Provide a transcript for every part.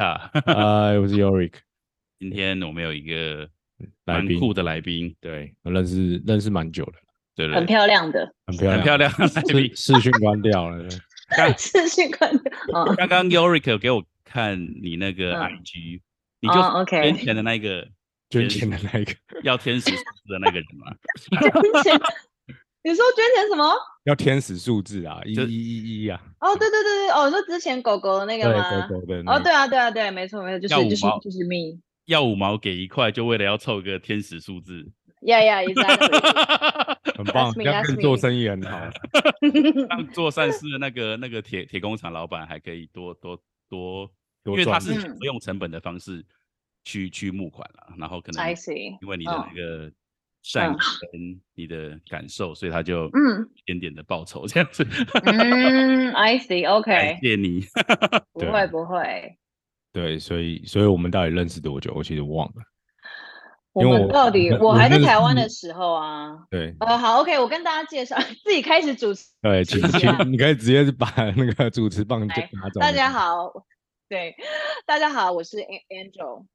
啊，呃，我是 Yorick，今天我们有一个蛮来宾。酷的来宾，对，我认识认识蛮久的，对？很漂亮的。很漂亮，很漂亮的来宾。视。视讯关掉了，对。视讯观众，嗯，刚刚 Yorick 给我看你那个嗯。IG，你就哦，OK。捐钱的那个捐钱的那个。要天使数字的那个人嘛？你说捐钱什么？要天使数字啊，一就一一一啊，哦，对对对对，哦，你说之前狗狗的那个对，吗？狗狗的那哦，对啊，对啊，对，没错没错，就是就是就是 me，要五毛给一块，就为了要凑个天使数字。yeah yeah exactly，很棒 That's，me, 这样 that's 跟做生意很好，让做善事的那个那个铁铁工厂老板还可以多多多，因多为他赚是嗯。不用成本的方式去去募款了，然后可能 I see，因为你的嗯那个善意嗯跟你的感受，所以他就嗯一点点的报酬这样子。嗯，I see，OK，感谢你，不会不会，对，所以所以我们到底认识多久？我其实忘了，我们到底，我我还在台湾的时候啊，对呃，好，OK，我跟大家介绍，自己开始主持。对，请请你可以直接把那个主持棒就拿走。大家，好，对，大家好，我是 Angel。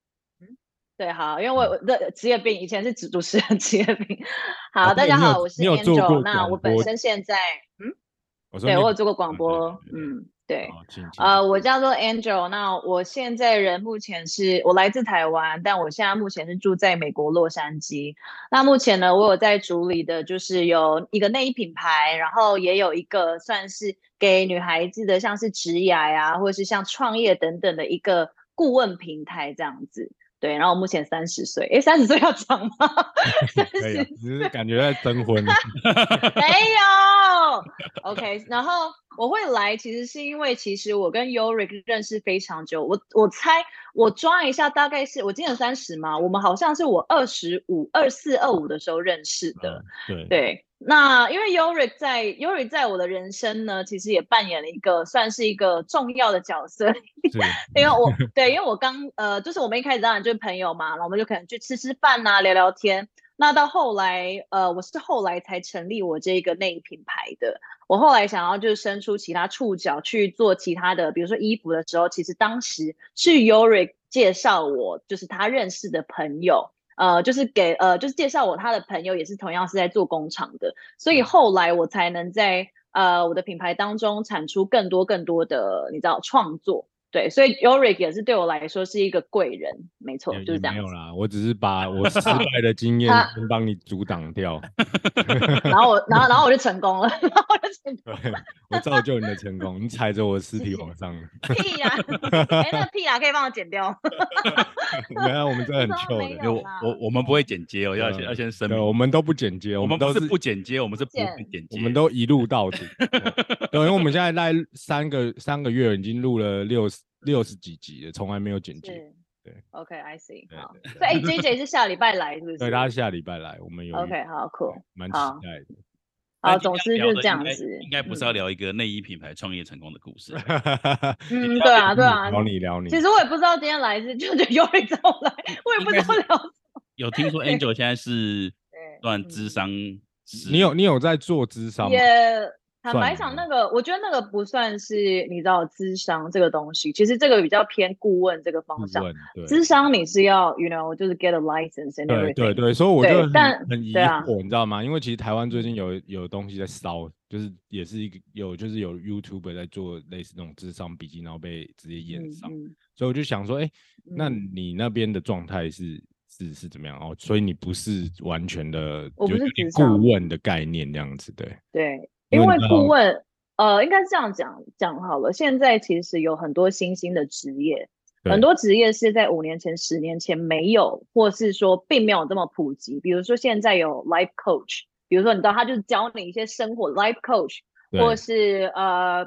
嗯，对，好，因为我我的职业病以前是主主持人职业病。好，大家好，我是 Angel。那我本身现在，嗯，我对我有做过广播嗯，对。呃，我叫做 Angel，那我现在人目前是我来自台湾，但我现在目前是住在美国洛杉矶。那目前呢，我有在主理的就是有一个内衣品牌，然后也有一个算是给女孩子的，像是职涯呀，或者是像创业等等的一个顾问平台这样子。对，然后我目前三十岁，诶，三十岁要长吗？三十只是感觉在征婚。没有，OK。然后我会来，其实是因为其实我跟 Yorick 认识非常久。我我猜我抓一下，大概是我今年三十嘛，我们好像是我二十五、二四、二五的时候认识的。对对，那因为 Yorick 在 Yorick 在我的人生呢，其实也扮演了一个算是一个重要的角色。因为我对，因为我刚呃，就是我们一开始当然就是朋友嘛，然后我们就可能去吃吃饭呐、聊聊天。那到后来，呃，我是后来才成立我这个内衣品牌的。我后来想要就是伸出其他触角去做其他的，比如说衣服的时候，其实当时是 Yorick 介绍我，就是他认识的朋友，呃，就是给呃，就是介绍我他的朋友也是同样是在做工厂的，所以后来我才能在呃我的品牌当中产出更多更多的你知道创作。对，所以 Yorick 也是对我来说是一个贵人，没错，就是这样没有啦，我只是把 我失败的经验先帮你阻挡掉，然后我，然后，然后我就成功了，然后我就成功对我造就你的成功，你踩着我的尸体往上。屁呀！哎，那个屁呀，可以帮我剪掉。没有，我们真的很臭的没有，我我我们不会剪接哦，要先要先声对，明，我们都不剪接，我们都是不剪接，我们是不剪接，我们都一路到底。对，对因为我们现在在三个三个月已经录了六十六十几集了，从来没有剪辑。对，OK，I see，好。所以哎，JJ 是下礼拜来，是不是？对，他下礼拜来，我们有 OK，好酷。蛮期待的。好，但今天要聊总之就是这样子。应该不是嗯要聊一个内衣品牌创业成功的故事。嗯，对啊，对啊。聊你聊你。其实我也不知道今天来是就就 Yorick 找我来，我也不知道聊什么。有听说 Angel 现在是对嗯算智商，你有你有在做智商吗？也坦白讲，那个我觉得那个不算是你知道智商这个东西，其实这个比较偏顾问这个方向。智商你是要，you know，就是 get a license and 对 everything。对对，所以我就很很疑惑，你知道吗？因为其实台湾最近有有东西在烧，就是也是一个有就是有 YouTuber 在做类似那种智商笔记，然后被直接演嗯上，嗯所以我就想说，哎，那嗯你那边的状态是是是怎么样哦？所以你不是完全的，我不就是顾问的概念这样子，对，对，因为顾问，呃，应该是这样讲讲好了。现在其实有很多新兴的职业，很多职业是在五年前、十年前没有，或是说并没有这么普及。比如说现在有 life coach，比如说你知道他就是教你一些生活 life coach，或是呃，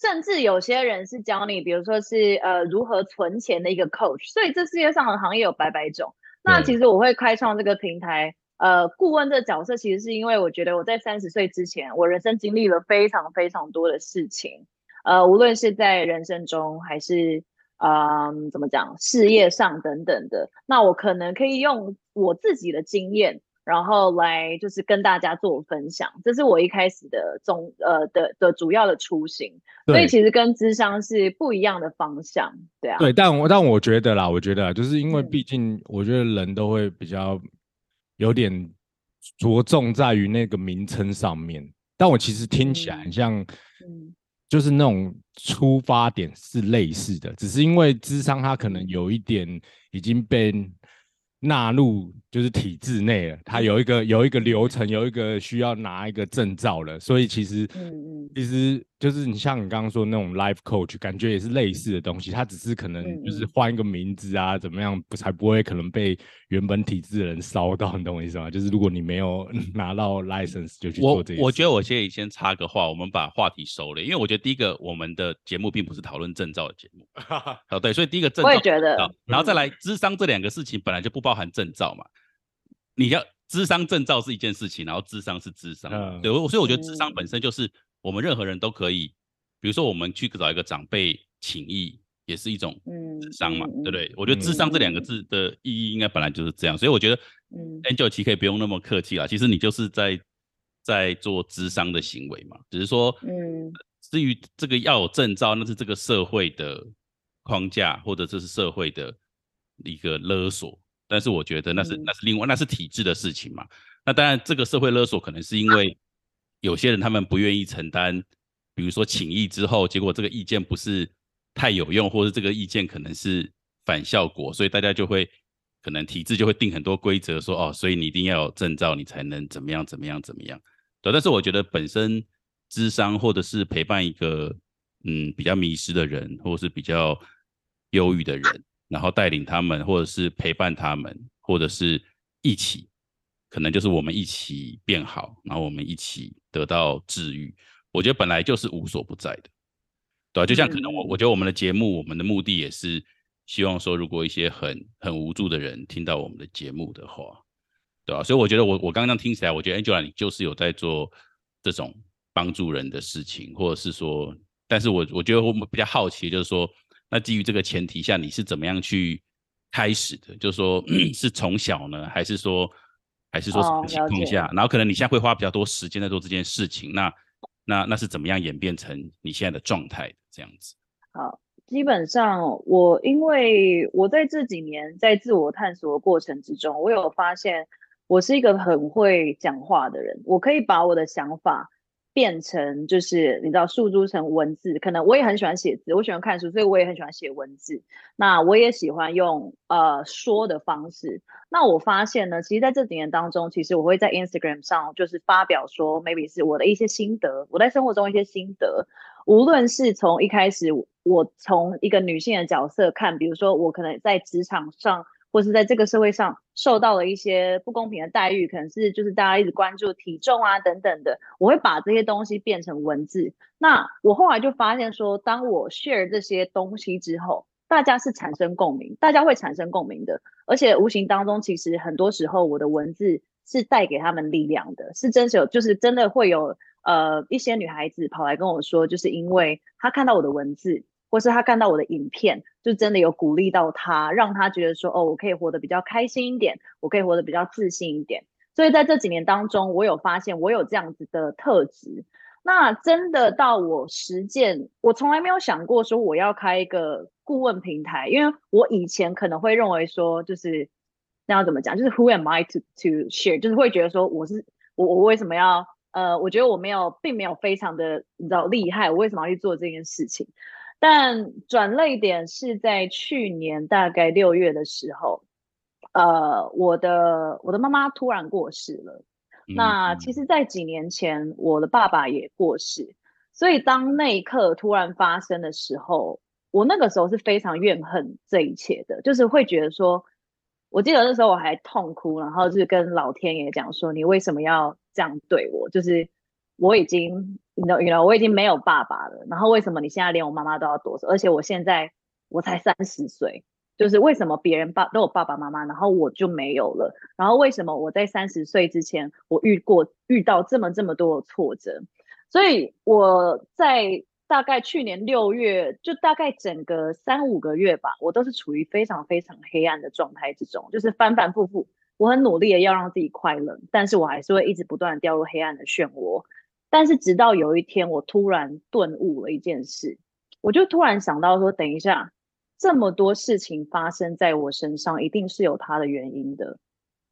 甚至有些人是教你，比如说是呃如何存钱的一个 coach。所以这世界上的行业有百百种。那其实我会开创这个平台，呃，顾问这个角色，其实是因为我觉得我在三十岁之前，我人生经历了非常非常多的事情，呃，无论是在人生中还是呃怎么讲事业上等等的，那我可能可以用我自己的经验。然后来就是跟大家做分享，这是我一开始的总呃的的主要的初心。所以其实跟智商是不一样的方向，对啊。对，但我但我觉得啦，我觉得就是因为毕竟我觉得人都会比较有点着重在于那个名称上面，但我其实听起来很像，就是那种出发点是类似的，只是因为智商它可能有一点已经被。纳入就是体制内了，它有一个有一个流程，有一个需要拿一个证照了，所以其实，嗯嗯，其实就是你像你刚刚说那种 life coach，感觉也是类似的东西，它只是可能就是换一个名字啊，怎么样不才不会可能被原本体制的人烧到，你懂我意思吗？就是如果你没有 拿到 license 就去做这我我觉得我先先插个话，我们把话题收了，因为我觉得第一个我们的节目并不是讨论证照的节目，哦对，所以第一个证照，我也觉得，然后再来智商这两个事情本来就不包含证照嘛。你要智商证照是一件事情，然后智商是智商，对，所以我觉得智商本身就是我们任何人都可以，比如说我们去找一个长辈请益，也是一种智商嘛，对不对？我觉得智商这两个字的意义应该本来就是这样，所以我觉得，嗯，Angel 其实可以不用那么客气啦，其实你就是在在做智商的行为嘛，只是说，嗯，至于这个要有证照，那是这个社会的框架，或者这是社会的一个勒索。但是我觉得那是那是另外那是体制的事情嘛。那当然，这个社会勒索可能是因为有些人他们不愿意承担，比如说请意之后，结果这个意见不是太有用，或者这个意见可能是反效果，所以大家就会可能体制就会定很多规则，说哦，所以你一定要有证照，你才能怎么样怎么样怎么样。对，但是我觉得本身智商或者是陪伴一个嗯比较迷失的人，或者是比较忧郁的人。然后带领他们，或者是陪伴他们，或者是一起，可能就是我们一起变好，然后我们一起得到治愈。我觉得本来就是无所不在的，对吧？就像可能我，我觉得我们的节目，我们的目的也是希望说，如果一些很很无助的人听到我们的节目的话，对吧？所以我觉得我我刚刚听起来，我觉得 Angela 你就是有在做这种帮助人的事情，或者是说，但是我我觉得我们比较好奇，就是说。那基于这个前提下，你是怎么样去开始的？就是说，是从小呢，还是说，还是说什么情况下？然后可能你现在会花比较多时间在做这件事情。那那那是怎么样演变成你现在的状态？这样子。好，基本上我因为我在这几年在自我探索的过程之中，我有发现我是一个很会讲话的人，我可以把我的想法。变成就是你知道，诉诸成文字。可能我也很喜欢写字，我喜欢看书，所以我也很喜欢写文字。那我也喜欢用呃说的方式。那我发现呢，其实在这几年当中，其实我会在 Instagram 上就是发表说，maybe 是我的一些心得，我在生活中一些心得。无论是从一开始，我从一个女性的角色看，比如说我可能在职场上。或是在这个社会上受到了一些不公平的待遇，可能是就是大家一直关注体重啊等等的，我会把这些东西变成文字。那我后来就发现说，当我 share 这些东西之后，大家是产生共鸣，大家会产生共鸣的，而且无形当中，其实很多时候我的文字是带给他们力量的，是真实有，就是真的会有呃一些女孩子跑来跟我说，就是因为她看到我的文字。或是他看到我的影片，就真的有鼓励到他，让他觉得说，哦，我可以活得比较开心一点，我可以活得比较自信一点。所以在这几年当中，我有发现我有这样子的特质。那真的到我实践，我从来没有想过说我要开一个顾问平台，因为我以前可能会认为说，就是那要怎么讲，就是 Who am I to to share？就是会觉得说，我是我我为什么要呃，我觉得我没有，并没有非常的你知道厉害，我为什么要去做这件事情？但转泪点是在去年大概六月的时候，呃，我的我的妈妈突然过世了。那其实，在几年前，我的爸爸也过世，所以当那一刻突然发生的时候，我那个时候是非常怨恨这一切的，就是会觉得说，我记得那时候我还痛哭，然后就是跟老天爷讲说，你为什么要这样对我？就是我已经。你知道，我已经没有爸爸了。然后为什么你现在连我妈妈都要夺走？而且我现在我才三十岁，就是为什么别人爸都有爸爸妈妈，然后我就没有了？然后为什么我在三十岁之前，我遇过遇到这么这么多的挫折？所以我在大概去年六月，就大概整个三五个月吧，我都是处于非常非常黑暗的状态之中，就是反反复复我很努力的要让自己快乐，但是我还是会一直不断掉入黑暗的漩涡。但是直到有一天，我突然顿悟了一件事，我就突然想到说，等一下，这么多事情发生在我身上，一定是有它的原因的。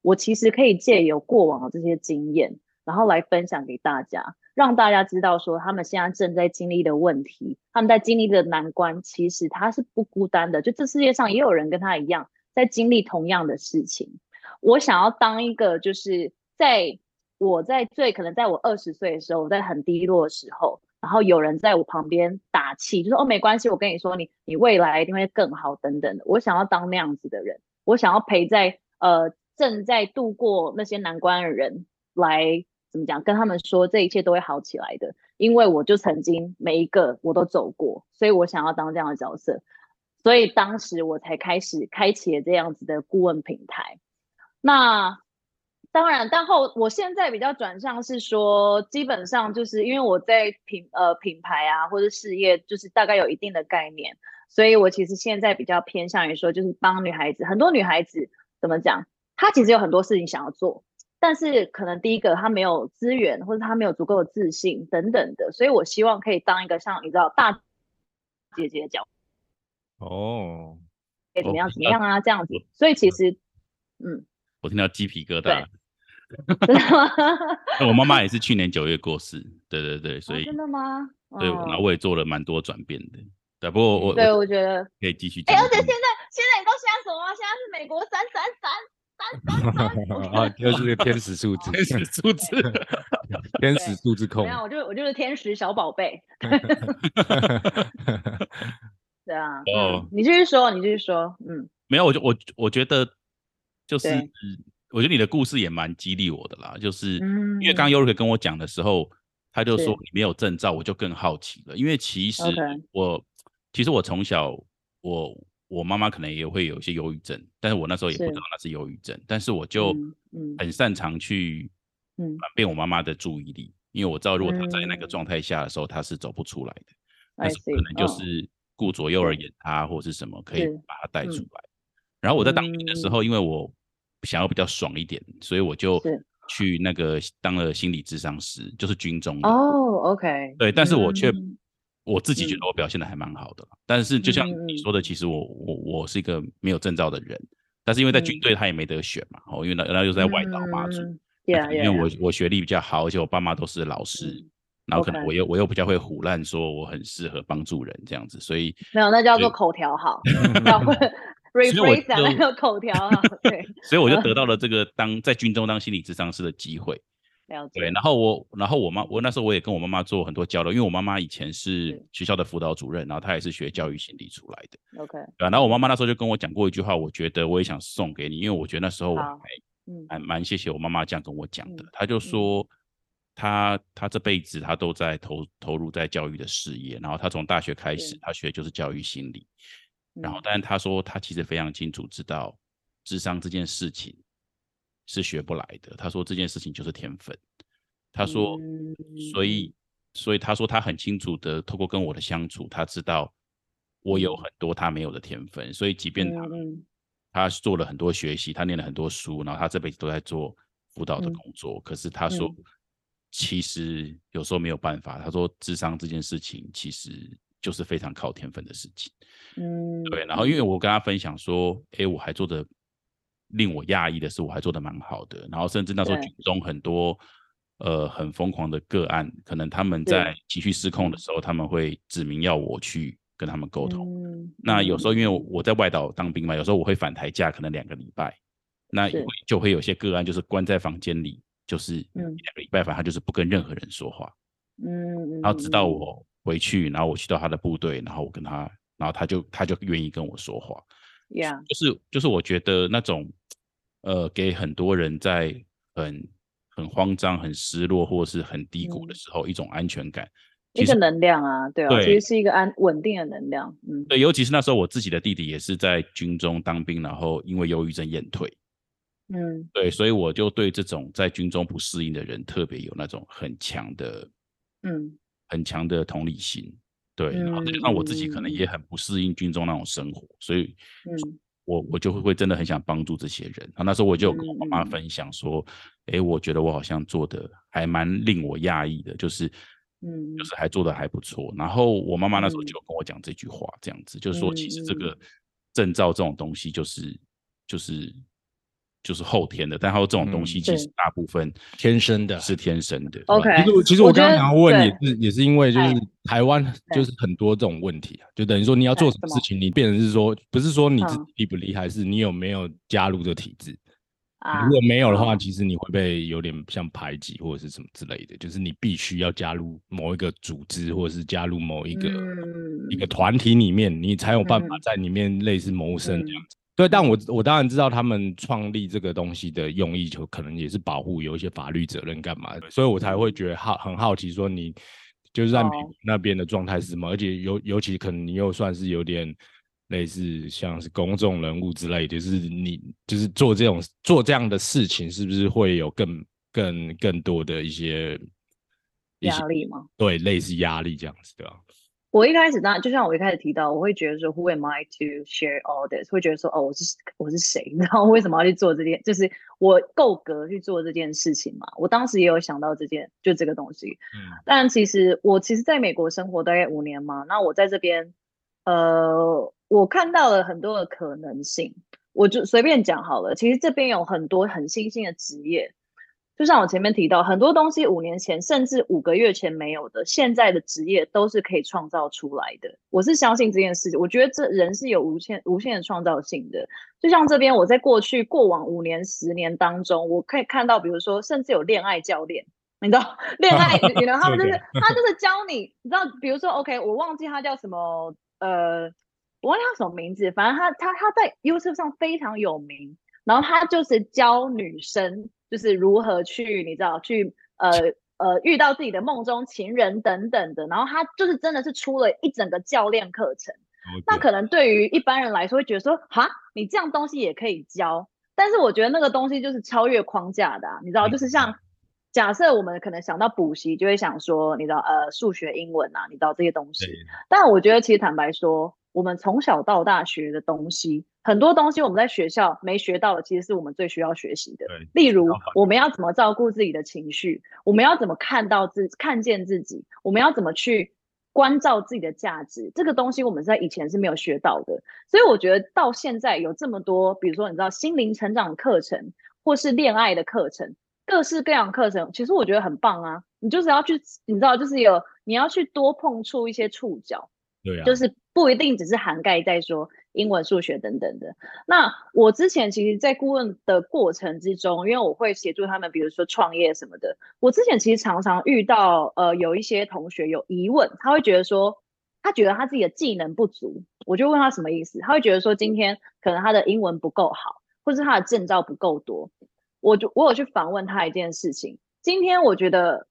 我其实可以借由过往的这些经验，然后来分享给大家，让大家知道说，他们现在正在经历的问题，他们在经历的难关，其实他是不孤单的。就这世界上也有人跟他一样，在经历同样的事情。我想要当一个，就是在。我在最可能在我二十岁的时候，我在很低落的时候，然后有人在我旁边打气，就说：“哦，没关系，我跟你说，你你未来一定会更好，等等的。”我想要当那样子的人，我想要陪在呃正在度过那些难关的人来怎么讲，跟他们说这一切都会好起来的，因为我就曾经每一个我都走过，所以我想要当这样的角色，所以当时我才开始开启了这样子的顾问平台。那。当然，但后我现在比较转向是说，基本上就是因为我在品呃品牌啊或者事业，就是大概有一定的概念，所以我其实现在比较偏向于说，就是帮女孩子，很多女孩子怎么讲，她其实有很多事情想要做，但是可能第一个她没有资源，或者她没有足够的自信等等的，所以我希望可以当一个像你知道大姐姐的角哦，哎怎么样怎么样啊这样子，所以其实嗯，我听到鸡皮疙瘩。真的吗？我妈妈也是去年九月过世，对对对，所以真的吗？对，然后我也做了蛮多转变的。对，不过我对我觉得可以继续。哎，而且现在现在你都现在什么？现在是美国三三三三三三。啊，就是个天使数字，天使数字，天使数字控。没有，我就我就是天使小宝贝。对啊，哦，你继续说，你继续说，嗯，没有，我就我我觉得就是。我觉得你的故事也蛮激励我的啦，就是因为刚刚尤瑞跟我讲的时候，他就说你没有证照，我就更好奇了。因为其实我其实我从小我我妈妈可能也会有一些忧郁症，但是我那时候也不知道那是忧郁症，但是我就很擅长去转变我妈妈的注意力，因为我知道如果她在那个状态下的时候，她是走不出来的，但是可能就是顾左右而言他或是什么可以把她带出来。然后我在当兵的时。候，因为我想要比较爽一点，所以我就去那个当了心理智商师，就是军中的哦。OK，对，但是我却我自己觉得我表现的还蛮好的。但是就像你说的，其实我我我是一个没有证照的人，但是因为在军队他也没得选嘛，哦，因为那那又在外岛嘛，住，因为我我学历比较好，而且我爸妈都是老师，然后可能我又我又比较会胡乱说我很适合帮助人这样子，所以没有那叫做口条好。所以我就口条啊，对，所以我就得到了这个当在军中当心理咨商师的机会。对，然后我，然后我妈，我那时候我也跟我妈妈做很多交流，因为我妈妈以前是学校的辅导主任，然后她也是学教育心理出来的。OK，对，然后我妈妈那时候就跟我讲过一句话，我觉得我也想送给你，因为我觉得那时候我还还蛮谢谢我妈妈这样跟我讲的。她就说，她她这辈子她都在投投入在教育的事业，然后她从大学开始，她学的就是教育心理。然后，但是他说他其实非常清楚知道，智商这件事情是学不来的。他说这件事情就是天分。他说，所以，所以他说他很清楚的透过跟我的相处，他知道我有很多他没有的天分。所以，即便他他做了很多学习，他念了很多书，然后他这辈子都在做辅导的工作。可是他说，其实有时候没有办法。他说智商这件事情其实就是非常靠天分的事情。嗯，对，然后因为我跟他分享说，哎，我还做的令我讶异的是，我还做的蛮好的，然后甚至那时候军中很多呃很疯狂的个案，可能他们在情绪失控的时候，他们会指明要我去跟他们沟通。那有时候因为我在外岛当兵嘛，有时候我会返台假，可能两个礼拜，那就会有些个案就是关在房间里，就是两个礼拜，反正他就是不跟任何人说话。嗯，然后直到我回去，然后我去到他的部队，然后我跟他。然后他就他就愿意跟我说话，Yeah，就是就是我觉得那种，呃，给很多人在很很慌张、很失落或者是很低谷的时候，一种安全感，一个能量啊，对啊，其实是一个安稳定的能量，嗯，对，尤其是那时候我自己的弟弟也是在军中当兵，然后因为忧郁症验退，嗯，对，所以我就对这种在军中不适应的人特别有那种很强的，嗯，很强的同理心。对，然后再加上我自己可能也很不适应军中那种生活，所以，嗯，我我就会会真的很想帮助这些人。然后那时候我就跟我妈妈分享说，哎，我觉得我好像做的还蛮令我讶异的，就是嗯，就是还做的还不错。然后我妈妈那时候就跟我讲这句话，这样子就是说，其实这个证照这种东西就是就是。就是后天的，但还有这种东西，其实大部分天生的，是天生的。OK，其实其实我刚刚想要问也是也是因为就是台湾就是很多这种问题啊，就等于说你要做什么事情，你变成是说不是说你自己厉不厉害，是你有没有加入这个体制。如果没有的话，其实你会被有点像排挤或者是什么之类的，就是你必须要加入某一个组织，或者是加入某一个一个团体里面，你才有办法在里面类似谋生这样子。对，但我我当然知道他们创立这个东西的用意，就可能也是保护有一些法律责任干嘛的，所以我才会觉得好很好奇，说你就是在那边的状态是什么，而且尤尤其可能你又算是有点类似像是公众人物之类，就是你就是做这种做这样的事情，是不是会有更更更多的一些压力吗？对，类似压力这样子，对吧？我一开始当然就像我一开始提到，我会觉得说，Who am I to share all this？会觉得说，哦，我是我是谁？然后为什么要去做这件？就是我够格去做这件事情嘛？我当时也有想到这件，就这个东西。嗯。但其实我其实在美国生活大概五年嘛，那我在这边，呃，我看到了很多的可能性。我就随便讲好了。其实这边有很多很新兴的职业。就像我前面提到，很多东西五年前甚至五个月前没有的，现在的职业都是可以创造出来的。我是相信这件事情，我觉得这人是有无限无限的创造性的。就像这边，我在过去过往五年、十年当中，我可以看到，比如说，甚至有恋爱教练，你知道，恋爱，你知道，他们就是他就是教你，你知道，比如说，OK，我忘记他叫什么，呃，我忘记他什么名字，反正他他他在 YouTube 上非常有名，然后他就是教女生。就是如何去，你知道，去呃呃遇到自己的梦中情人等等的，然后他就是真的是出了一整个教练课程。那可能对于一般人来说，会觉得说，哈，你这样东西也可以教。但是我觉得那个东西就是超越框架的，你知道，就是像假设我们可能想到补习，就会想说，你知道，呃，数学、英文啊，你知道这些东西。但我觉得其实坦白说，我们从小到大学的东西。很多东西我们在学校没学到的，其实是我们最需要学习的。例如我们要怎么照顾自己的情绪，我们要怎么看到自看见自己，我们要怎么去关照自己的价值，这个东西我们在以前是没有学到的。所以我觉得到现在有这么多，比如说你知道心灵成长课程，或是恋爱的课程，各式各样课程，其实我觉得很棒啊。你就是要去，你知道，就是有你要去多碰触一些触角，对，就是不一定只是涵盖在说。英文、数学等等的。那我之前其实，在顾问的过程之中，因为我会协助他们，比如说创业什么的。我之前其实常常遇到，呃，有一些同学有疑问，他会觉得说，他觉得他自己的技能不足。我就问他什么意思，他会觉得说，今天可能他的英文不够好，或是他的证照不够多。我就我有去访问他一件事情。今天我觉得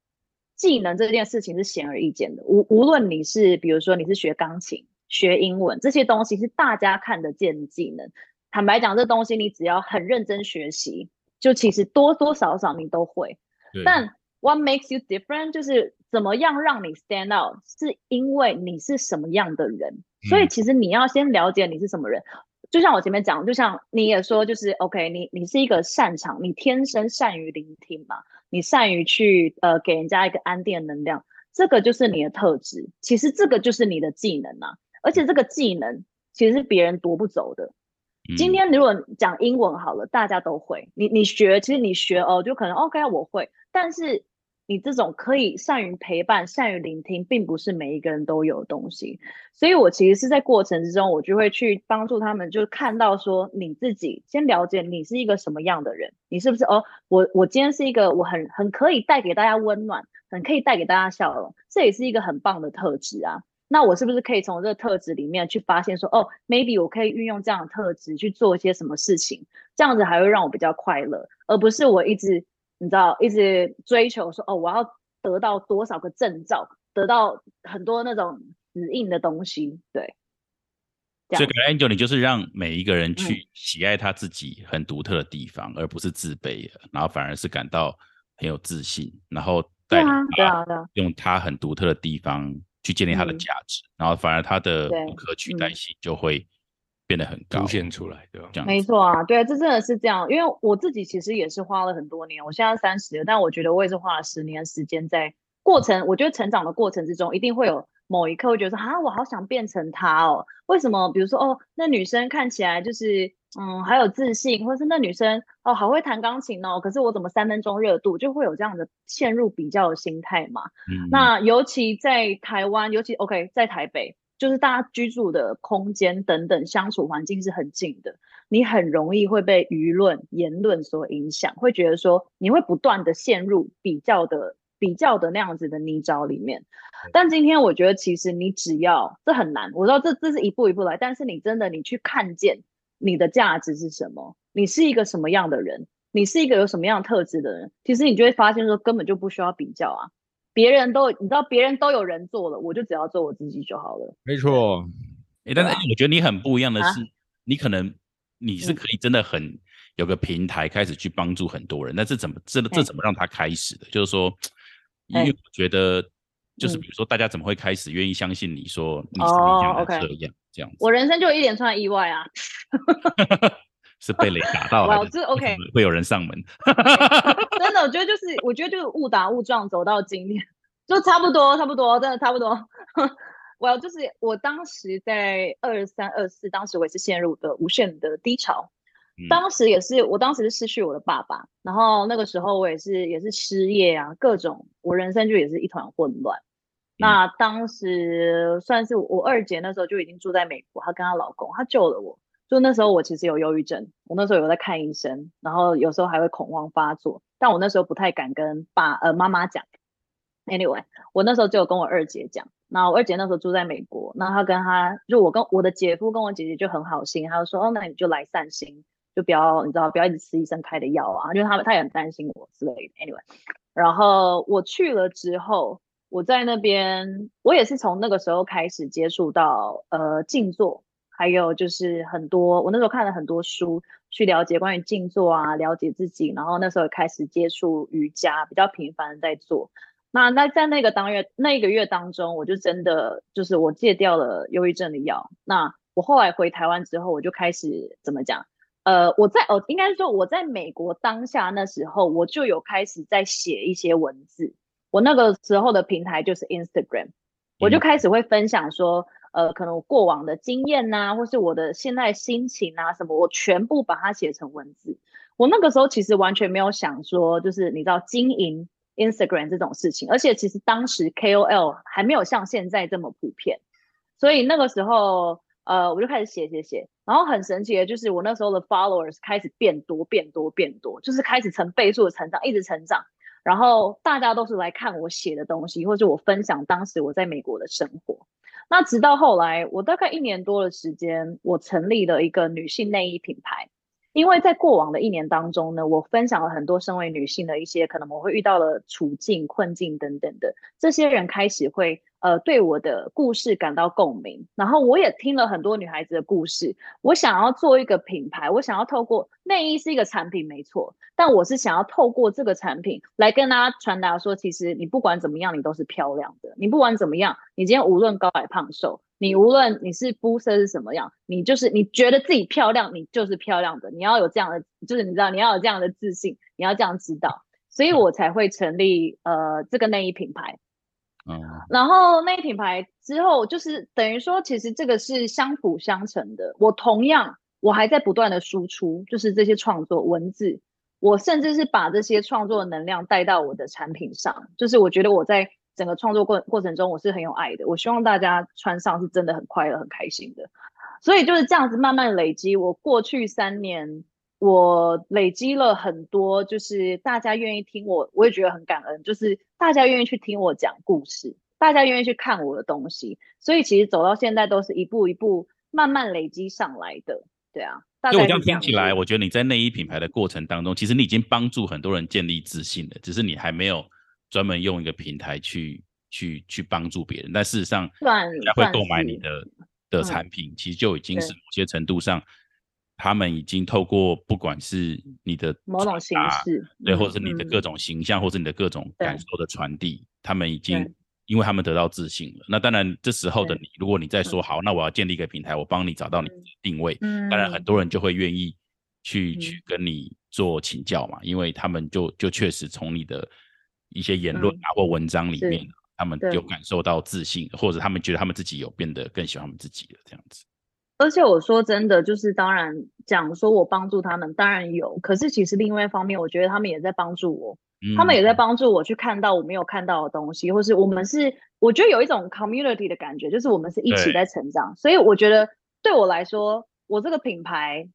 技能这件事情是显而易见的。无无论你是，比如说你是学钢琴。学英文这些东西是大家看得见的技能。坦白讲，这东西你只要很认真学习，就其实多多少少你都会。但 What makes you different？就是怎么样让你 stand out？是因为你是什么样的人。所以其实你要先了解你是什么人。就像我前面讲，就像你也说，就是 OK，你你是一个擅长，你天生善于聆听嘛，你善于去呃给人家一个安定能量，这个就是你的特质。其实这个就是你的技能啊。而且这个技能其实是别人夺不走的。今天如果讲英文好了，大家都会。你你学，其实你学哦，就可能 OK，我会。但是你这种可以善于陪伴、善于聆听，并不是每一个人都有的东西。所以我其实是在过程之中，我就会去帮助他们，就是看到说你自己先了解你是一个什么样的人，你是不是哦？我我今天是一个我很很可以带给大家温暖，很可以带给大家笑容，这也是一个很棒的特质啊。那我是不是可以从这个特质里面去发现说，哦，maybe 我可以运用这样的特质去做一些什么事情，这样子还会让我比较快乐，而不是我一直你知道一直追求说，哦，我要得到多少个证照，得到很多那种指印的东西，对。所以，Angel，你就是让每一个人去喜爱他自己很独特的地方，而不是自卑，然后反而是感到很有自信，然后带他用他很独特的地方。去建立他的价值，然后反而他的不可取代性就会变得很高，凸显出来，对吧？这样没错啊，对，这真的是这样。因为我自己其实也是花了很多年，我现在三十了，但我觉得我也是花了十年时间在过程。我觉得成长的过程之中，一定会有某一刻会觉得说，啊，我好想变成他哦。为什么？比如说，哦，那女生看起来就是，嗯，还有自信，或是那女生哦，好会弹钢琴哦。可是我怎么三分钟热度，就会有这样的陷入比较的心态嘛？嗯，那尤其在台湾，尤其 OK，在台北。就是大家居住的空间等等相处环境是很近的，你很容易会被舆论言论所影响，会觉得说你会不断的陷入比较的比较的那样子的泥沼里面。但今天我觉得其实你只要这很难，我知道这这是一步一步来，但是你真的你去看见你的价值是什么，你是一个什么样的人，你是一个有什么样特质的人，其实你就会发现说根本就不需要比较啊。别人都你知道，别人都有人做了，我就只要做我自己就好了。没错，哎，但是我觉得你很不一样的是，你可能你是可以真的很有个平台开始去帮助很多人。那这怎么这这怎么让他开始的？就是说，因为我觉得就是比如说，大家怎么会开始愿意相信你说你是这样这样这样子？我人生就一连串意外啊。是被雷打到，哇，这 OK，会有人上门。真的，我觉得就是，我觉得就是误打误撞走到今天，就差不多，差不多，真的差不多。我就是我当时在二三二四，当时我也是陷入的无限的低潮。当时也是，我当时是失去我的爸爸，然后那个时候我也是也是失业啊，各种，我人生就也是一团混乱。那当时算是我二姐那时候就已经住在美国，她跟她老公，她救了我。就那时候我其实有忧郁症，我那时候有在看医生，然后有时候还会恐慌发作，但我那时候不太敢跟爸呃妈妈讲。Anyway，我那时候就有跟我二姐讲，那我二姐那时候住在美国，那她跟她就我跟我的姐夫跟我姐姐就很好心，她就说哦那你就来散心，就不要你知道不要一直吃医生开的药啊，因为他们他也很担心我之类的。Anyway，然后我去了之后，我在那边我也是从那个时候开始接触到呃静坐。还有就是很多，我那时候看了很多书，去了解关于静坐啊，了解自己，然后那时候开始接触瑜伽，比较频繁的在做。那那在那个当月那一个月当中，我就真的就是我戒掉了忧郁症的药。那我后来回台湾之后，我就开始怎么讲？呃，我在哦，应该是说我在美国当下那时候，我就有开始在写一些文字。我那个时候的平台就是 Instagram，我就开始会分享说。呃，可能我过往的经验呐，或是我的现在心情啊，什么，我全部把它写成文字。我那个时候其实完全没有想说，就是你知道经营 Instagram 这种事情，而且其实当时 KOL 还没有像现在这么普遍，所以那个时候，呃，我就开始写写写，然后很神奇的就是我那时候的 followers 开始变多变多变多，就是开始成倍数的成长，一直成长，然后大家都是来看我写的东西，或者我分享当时我在美国的生活。那直到后来，我大概一年多的时间，我成立了一个女性内衣品牌。因为在过往的一年当中呢，我分享了很多身为女性的一些可能我会遇到的处境、困境等等的，这些人开始会。呃，对我的故事感到共鸣，然后我也听了很多女孩子的故事。我想要做一个品牌，我想要透过内衣是一个产品，没错，但我是想要透过这个产品来跟大家传达说，其实你不管怎么样，你都是漂亮的。你不管怎么样，你今天无论高矮胖瘦，你无论你是肤色是什么样，你就是你觉得自己漂亮，你就是漂亮的。你要有这样的，就是你知道你要有这样的自信，你要这样知道，所以我才会成立呃这个内衣品牌。嗯然后那品牌之后，就是等于说，其实这个是相辅相成的。我同样，我还在不断的输出，就是这些创作文字。我甚至是把这些创作的能量带到我的产品上，就是我觉得我在整个创作过过程中，我是很有爱的。我希望大家穿上是真的很快乐、很开心的。所以就是这样子慢慢累积。我过去三年。我累积了很多，就是大家愿意听我，我也觉得很感恩。就是大家愿意去听我讲故事，大家愿意去看我的东西，所以其实走到现在都是一步一步慢慢累积上来的。对啊，就我这样听起来，我觉得你在内衣品牌的过程当中，其实你已经帮助很多人建立自信了，只是你还没有专门用一个平台去去去帮助别人。但事实上，人家会购买你的的产品，其实就已经是某些程度上。他们已经透过不管是你的某种形式，对，或者是你的各种形象，或者你的各种感受的传递，他们已经因为他们得到自信了。那当然，这时候的你，如果你再说好，那我要建立一个平台，我帮你找到你的定位，当然很多人就会愿意去去跟你做请教嘛，因为他们就就确实从你的一些言论啊或文章里面，他们有感受到自信，或者他们觉得他们自己有变得更喜欢他们自己了这样子。而且我说真的，就是当然讲说我帮助他们，当然有，可是其实另外一方面，我觉得他们也在帮助我。他们也在帮助我去看到我没有看到的东西，或是我们是，我觉得有一种 community 的感觉，就是我们是一起在成长。所以我觉得对我来说，我这个品牌，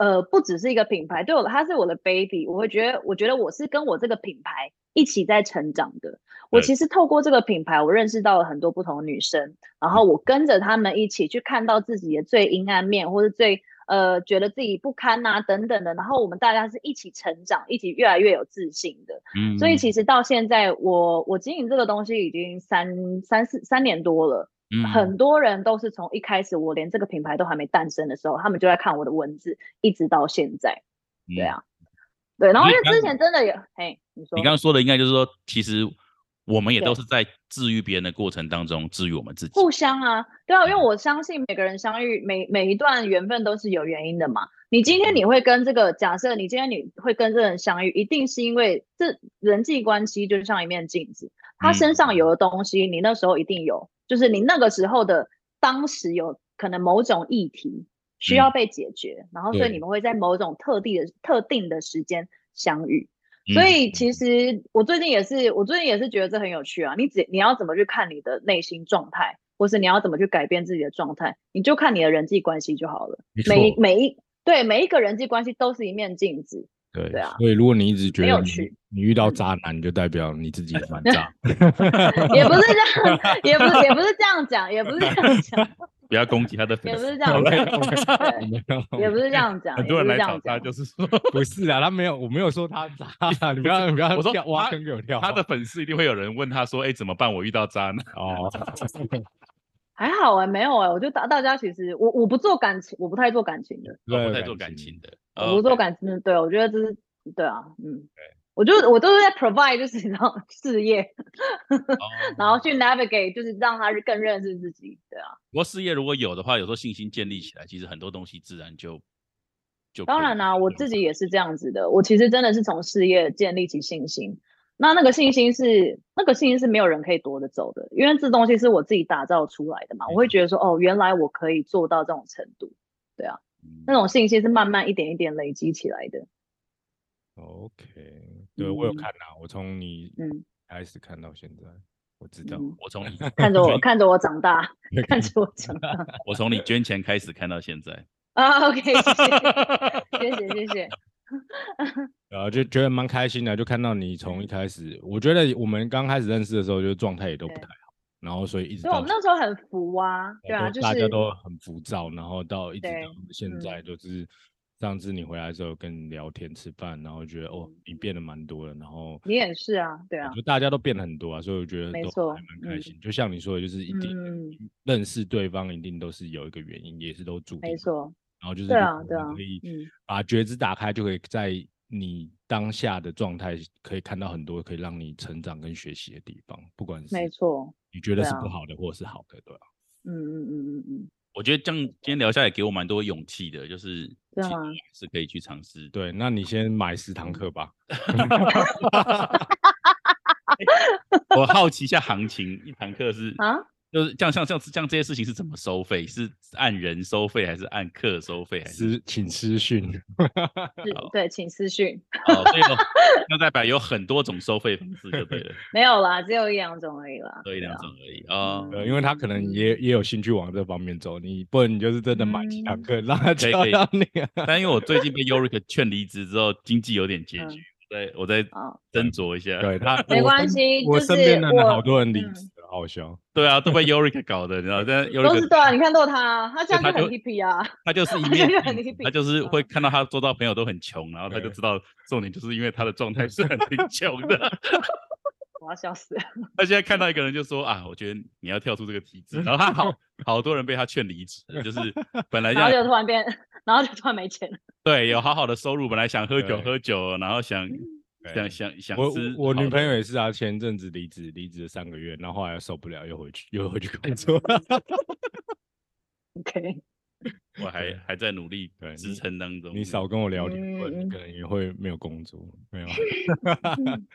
呃，不只是一个品牌，对我，它是我的 baby。我会觉得，我觉得我是跟我这个品牌一起在成长的。我其实透过这个品牌，我认识到了很多不同的女生，然后我跟着她们一起去看到自己的最阴暗面，或者最。呃，觉得自己不堪呐，等等的，然后我们大家是一起成长，一起越来越有自信的。嗯，所以其实到现在，我我经营这个东西已经三三四三年多了。嗯，很多人都是从一开始我连这个品牌都还没诞生的时候，他们就在看我的文字，一直到现在。对啊，对，然后因为之前真的有，嘿，你说，你刚刚说的应该就是说，其实。我们也都是在治愈别人的过程当中治愈我们自己，互相啊，对啊，因为我相信每个人相遇，每每一段缘分都是有原因的嘛。你今天你会跟这个假设，你今天你会跟这人相遇，一定是因为这人际关系就像一面镜子，他身上有的东西，你那时候一定有，就是你那个时候的当时有可能某种议题需要被解决，然后所以你们会在某种特定的特定的时间相遇。所以其实我最近也是，我最近也是觉得这很有趣啊。你只你要怎么去看你的内心状态，或是你要怎么去改变自己的状态，你就看你的人际关系就好了。每每一对每一个人际关系都是一面镜子。对对啊。所以如果你一直觉得你你遇到渣男，就代表你自己蛮 渣。也不是这样，也不是也不是这样讲，也不是这样讲。不要攻击他的粉丝，也不是这样讲，也不是这样讲。很多人来找他，就是说不是啊，他没有，我没有说他渣。你不要，你不要，我说挖坑给我跳。他的粉丝一定会有人问他说：“哎，怎么办？我遇到渣男。”哦，还好哎，没有哎，我觉得大大家其实我我不做感情，我不太做感情的，我不太做感情的，我不做感情的。对，我觉得这是对啊，嗯。对我就我都是在 provide，就是你知道事业，然后去 navigate，就是让他更认识自己，对啊。不过事业如果有的话，有时候信心建立起来，其实很多东西自然就就。当然啦，我自己也是这样子的。我其实真的是从事业建立起信心，那那个信心是那个信心是没有人可以夺得走的，因为这东西是我自己打造出来的嘛。我会觉得说，哦，原来我可以做到这种程度，对啊，那种信心是慢慢一点一点累积起来的。OK。对，我有看呐，我从你嗯开始看到现在，我知道，我从你看着我 看着我长大，看着我长大，我从你捐钱开始看到现在啊，OK，谢谢，谢谢，谢谢，然后就觉得蛮开心的，就看到你从一开始，我觉得我们刚开始认识的时候，就状态也都不太好，然后所以一直，到，我们那时候很浮啊，对啊，就是大家都很浮躁，然后到一直到现在就是。上次你回来之后跟你聊天吃饭，然后觉得哦，你变得蛮多了，然后你也是啊，对啊，就大家都变很多啊，所以我觉得都还蛮开心。就像你说的，就是一定认识对方，一定都是有一个原因，也是都注定。没错。然后就是对啊，对啊，可以把觉知打开，就可以在你当下的状态可以看到很多可以让你成长跟学习的地方，不管是没错，你觉得是不好的，或是好的，对吧？嗯嗯嗯嗯嗯。我觉得这样今天聊下来给我蛮多勇气的，就是是可以去尝试。对，那你先买十堂课吧。我好奇一下行情，一堂课是啊。就是像，像像像这些事情是怎么收费？是按人收费，还是按课收费？还是请私讯？对，请私讯。哦，那代表有很多种收费方式，就对了。没有啦，只有一两种而已啦。只有一两种而已啊。对，因为他可能也也有兴趣往这方面走，你不然你就是真的买几堂课让他教到你。但因为我最近被 Yorick 劝离职之后，经济有点拮据，对我再斟酌一下。对他没关系，我身边的好多人离职。好笑，对啊，都被 Yorick 搞的，你知道？但 都是对啊，你看到他，他这样就很 hippy 啊，他就是一面，他就是会看到他做到朋友都很穷，然后他就知道重点就是因为他的状态是很贫穷的。我要笑死！他现在看到一个人就说啊，我觉得你要跳出这个体制，然后他好好多人被他劝离职，就是本来然后就突然变，然后就突然没钱了。对，有好好的收入，本来想喝酒喝酒，然后想。想想想我。我女朋友也是啊，前阵子离职，离职了三个月，然后后来受不了，又回去，又回去工作。OK，我还还在努力对支撑当中。你少跟我聊天，可能也会没有工作。没有，嗯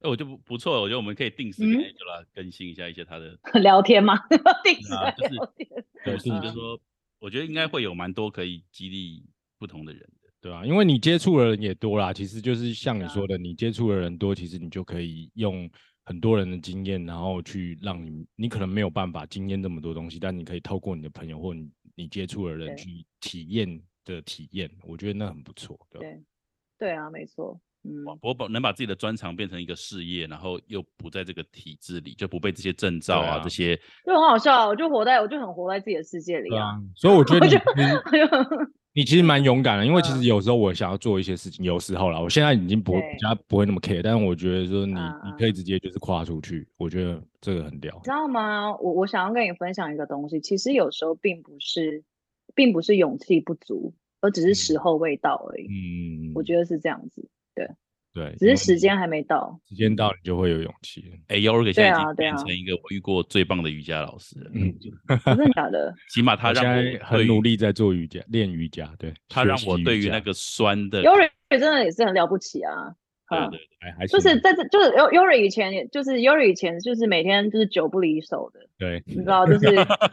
哎，我就不不错，我觉得我们可以定时跟嗯 Angela 更新一下一些他的，聊天吗？定时啊就是聊天。对，是就是说，我觉得应该会有蛮多可以激励不同的人的。对啊，因为你接触的人也多啦，其实就是像你说的，你接触的人多，其实你就可以用很多人的经验，然后去让你，你可能没有办法经验这么多东西，但你可以透过你的朋友或你你接触的人去体验的体验，我觉得那很不错。对吧对，对啊，没错。嗯，我把能把自己的专长变成一个事业，然后又不在这个体制里，就不被这些证照啊这些就很好笑啊，我就活在，我就很活在自己的世界里啊。对啊，所以我觉得你 你其实蛮勇敢的，因为其嗯实有时候我想要做一些事情，有时候啦，我现在已经不会对比较不会那么 care，但是我觉得说你嗯你可以直接就是跨出去，我觉得这个很屌你。知道吗？我我想要跟你分享一个东西，其实有时候并不是，并不是勇气不足，而只是时候未到而已。嗯，我觉得是这样子，对，只是时间还没到。时间到，你就会有勇气。哎 y o r k 现在已对啊对啊经变成一个我遇过最棒的瑜伽老师了。嗯，真的假的？起码他现让我在很努力在做瑜伽，练瑜伽。对，他让我对于那个酸的，Yuri 真的也是很了不起啊。对对对还还就是在这，就是 Yu- Yuri 以前也，就是 Yuri 以前就是每天就是酒不离手的，对，你知道，就是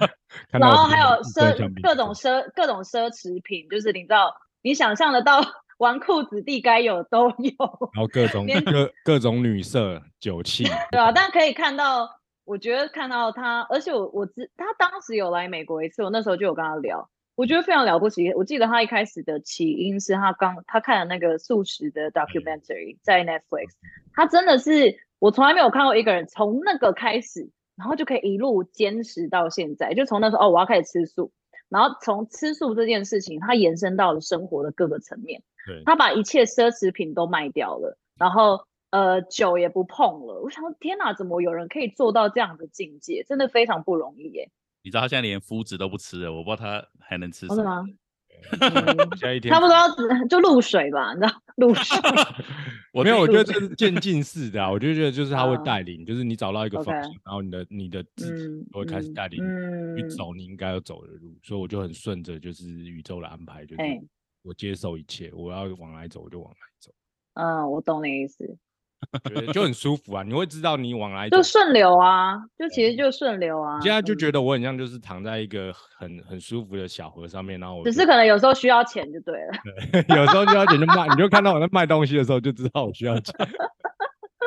然后还有奢各种奢各种奢侈品，就是你知道，你想象得到纨绔子弟该有都有，然后各种各各种女色酒气，对啊，但可以看到，我觉得看到他，而且我我知他当时有来美国一次，我那时候就有跟他聊，我觉得非常了不起。我记得他一开始的起因是他刚他看了那个素食的 documentary 在 Netflix，他真的是我从来没有看过一个人从那个开始，然后就可以一路坚持到现在，就从那时候哦我要开始吃素，然后从吃素这件事情，他延伸到了生活的各个层面。对，他把一切奢侈品都卖掉了，然后呃酒也不碰了。我想，天哪，怎么有人可以做到这样的境界？真的非常不容易耶。你知道他现在连麸质都不吃了，我不知道他还能吃什么。真的吗？差不多要 就露水吧，你知道露水。我没有，我觉得对这是渐进式的啊。我就觉得就是他会啊带领，就是你找到一个方向，然后你的你的自己嗯会开始嗯带领你去嗯。走你应该要走的路，所以我就很顺着就是宇宙的安排，就是哎。我接受一切，我要往哪走我就往哪走，嗯，我懂你意思，觉得就很舒服啊。你会知道你往来就。顺流啊，就其实就顺流啊。现在就嗯觉得我很像就是躺在一个很很舒服的小河上面，然后我只是可能有时候需要钱就对了。有时候需要钱就卖，你就看到我在卖东西的时候就知道我需要钱。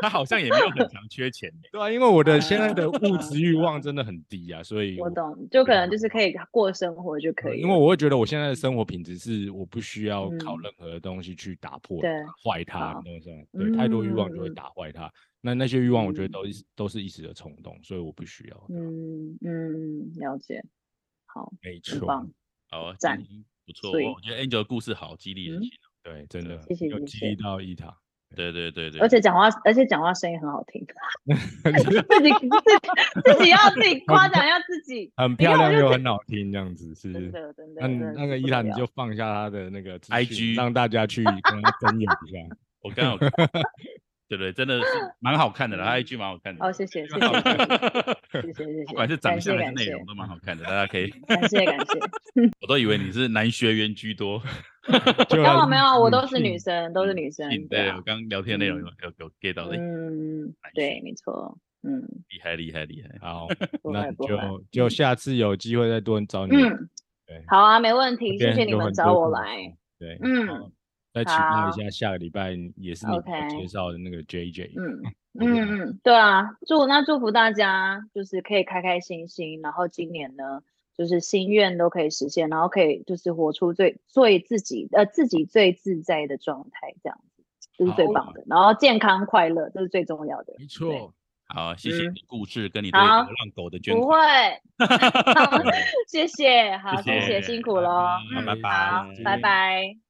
他好像也没有很常缺钱欸 对啊，因为我的现在的物质欲望真的很低啊，所以我懂，就可能就是可以过生活就可以了。因为我会觉得我现在的生活品质是我不需要靠嗯任何的东西去打破、坏它，好你懂？对，太多欲望就会嗯打坏它。那那些欲望，我觉得嗯都是都是一时的冲动，所以我不需要。嗯嗯，了解。好，没错，。好啊，赞不错，我我觉得 Angel 的故事好激励人嗯心哦。对，真的谢谢激励到伊塔。对对对对，而且讲话，而且讲话声音很好听，自己自己自己要自己夸奖一下自己，很漂亮又很好听，这样子是。真的真的。真的那个伊塔，你就放下他的那个 IG 讯让大家去跟他分享一下。我刚好 看，对对，真的是蛮好看的啦，他一句蛮好看的。哦，谢谢谢谢谢谢谢谢，不管是长相还是内容都蛮好看的，大家可以。感谢感谢。我都以为你是男学员居多，就 没有没有，我都是女生，都是女生。对我，刚刚聊天内容有嗯有有 get 到的，嗯，男对，没错，嗯厉害厉害厉害。好，那就就下次有机会再多找你。嗯，对，好啊，没问题，谢谢你们找我来。。对，嗯，再期待一下下个礼拜也是你介绍的那个 JJ。嗯嗯嗯，对啊，祝那祝福大家就是可以开开心心，然后今年呢，就是心愿都可以实现，然后可以就是活出最最自己呃自己最自在的状态，这样子这是最棒的。然后健康快乐，这是最重要的。没错，好，谢谢嗯你的故事跟你对好流浪狗的捐不款。会，好 谢谢，好，谢谢辛苦拜喽。好，拜拜。